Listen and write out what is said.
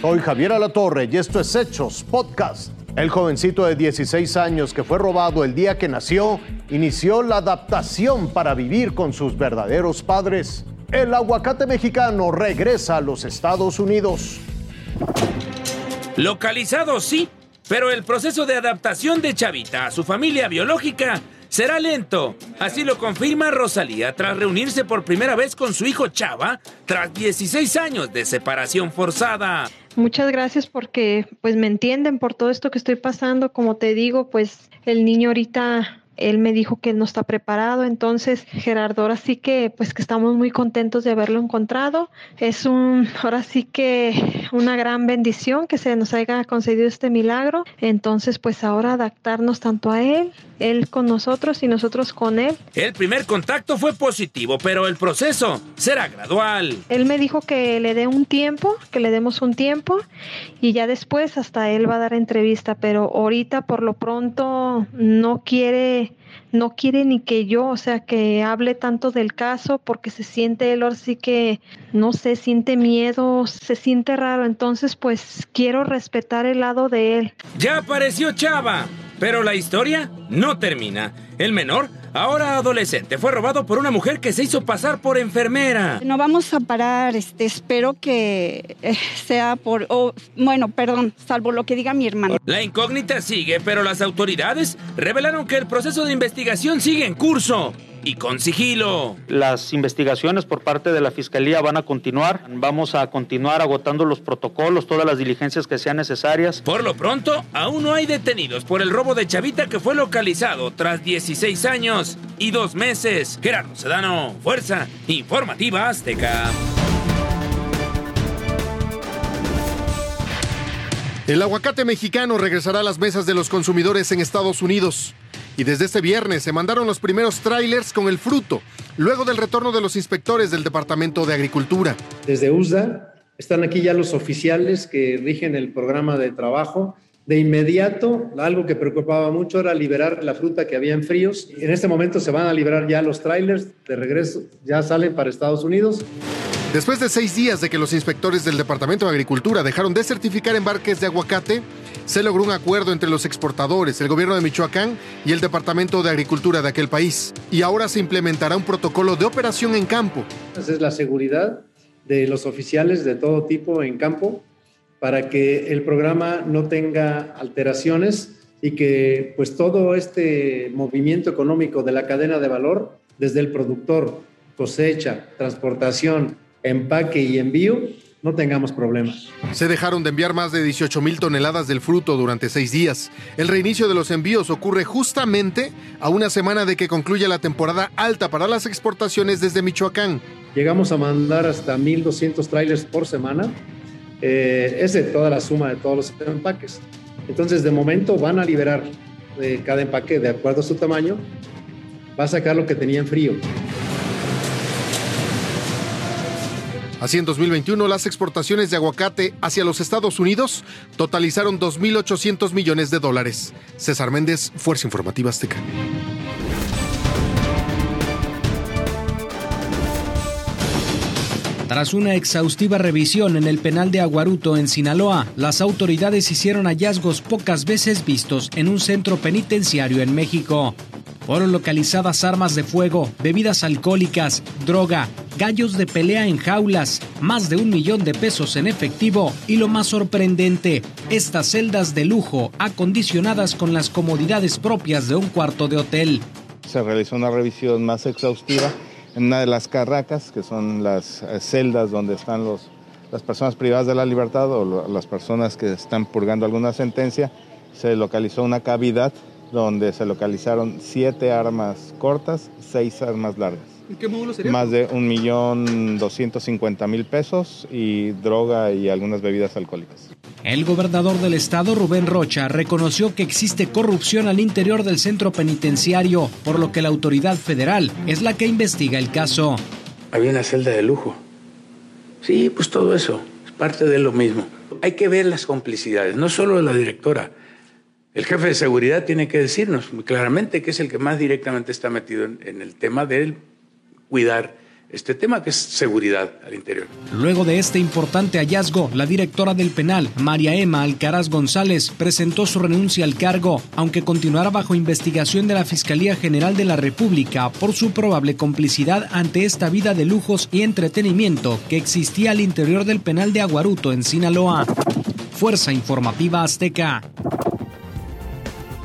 Soy Javier Alatorre y esto es Hechos Podcast. El jovencito de 16 años que fue robado el día que nació inició la adaptación para vivir con sus verdaderos padres. El aguacate mexicano regresa a los Estados Unidos. Localizado sí, pero el proceso de adaptación de Chavita a su familia biológica será lento. Así lo confirma Rosalía tras reunirse por primera vez con su hijo Chava tras 16 años de separación forzada. Muchas gracias porque pues me entienden por todo esto que estoy pasando. Como te digo, pues el niño ahorita él me dijo que no está preparado, entonces Gerardo, ahora sí que pues que estamos muy contentos de haberlo encontrado. Es un, ahora sí que una gran bendición que se nos haya concedido este milagro. Entonces pues ahora adaptarnos tanto a él, él con nosotros y nosotros con él. El primer contacto fue positivo, pero el proceso será gradual. Él me dijo que le dé un tiempo, que le demos un tiempo y ya después hasta él va a dar entrevista, pero ahorita por lo pronto no quiere no quiere ni que yo, o sea, que hable tanto del caso porque se siente él sí que, no sé, siente miedo, se siente raro, entonces pues quiero respetar el lado de él. Ya apareció Chava, pero la historia no termina. El menor Ahora adolescente, fue robado por una mujer que se hizo pasar por enfermera. No vamos a parar, este, espero que eh, sea por, bueno, perdón, salvo lo que diga mi hermano. La incógnita sigue, pero las autoridades revelaron que el proceso de investigación sigue en curso y con sigilo. Las investigaciones por parte de la Fiscalía van a continuar. Vamos a continuar agotando los protocolos, todas las diligencias que sean necesarias. Por lo pronto, aún no hay detenidos por el robo de Chavita que fue localizado tras 16 años y dos meses. Gerardo Sedano, Fuerza Informativa Azteca. El aguacate mexicano regresará a las mesas de los consumidores en Estados Unidos. Y desde este viernes se mandaron los primeros trailers con el fruto, luego del retorno de los inspectores del Departamento de Agricultura. Desde USDA están aquí ya los oficiales que rigen el programa de trabajo. De inmediato, algo que preocupaba mucho era liberar la fruta que había en fríos. En este momento se van a liberar ya los trailers de regreso, ya salen para Estados Unidos. Después de seis días de que los inspectores del Departamento de Agricultura dejaron de certificar embarques de aguacate, se logró un acuerdo entre los exportadores, el gobierno de Michoacán y el Departamento de Agricultura de aquel país. Y ahora se implementará un protocolo de operación en campo. Esa es la seguridad de los oficiales de todo tipo en campo para que el programa no tenga alteraciones y que pues todo este movimiento económico de la cadena de valor, desde el productor, cosecha, transportación, empaque y envío, no tengamos problemas. Se dejaron de enviar más de 18 mil toneladas del fruto durante seis días. El reinicio de los envíos ocurre justamente a una semana de que concluya la temporada alta para las exportaciones desde Michoacán. Llegamos a mandar hasta 1.200 trailers por semana. Eh, es de toda la suma de todos los empaques. Entonces, de momento van a liberar eh, cada empaque de acuerdo a su tamaño. Va a sacar lo que tenía en frío. Así en 2021 las exportaciones de aguacate hacia los Estados Unidos totalizaron 2.800 millones de dólares. César Méndez, Fuerza Informativa Azteca. Tras una exhaustiva revisión en el penal de Aguaruto en Sinaloa, las autoridades hicieron hallazgos pocas veces vistos en un centro penitenciario en México. Fueron localizadas armas de fuego, bebidas alcohólicas, droga, gallos de pelea en jaulas, más de un millón de pesos en efectivo y lo más sorprendente, estas celdas de lujo acondicionadas con las comodidades propias de un cuarto de hotel. Se realizó una revisión más exhaustiva en una de las carracas, que son las eh, celdas donde están las personas privadas de la libertad o las personas que están purgando alguna sentencia. Se localizó una cavidad donde se localizaron siete armas cortas, seis armas largas. ¿En qué módulo sería? Más de un millón doscientos cincuenta mil pesos y droga y algunas bebidas alcohólicas. El gobernador del estado, Rubén Rocha, reconoció que existe corrupción al interior del centro penitenciario, por lo que la autoridad federal es la que investiga el caso. Había una celda de lujo. Sí, pues todo eso es parte de lo mismo. Hay que ver las complicidades, no solo de la directora, el jefe de seguridad tiene que decirnos claramente que es el que más directamente está metido en, el tema de cuidar este tema que es seguridad al interior. Luego de este importante hallazgo, la directora del penal, María Emma Alcaraz González, presentó su renuncia al cargo, aunque continuará bajo investigación de la Fiscalía General de la República por su probable complicidad ante esta vida de lujos y entretenimiento que existía al interior del penal de Aguaruto en Sinaloa. Fuerza Informativa Azteca.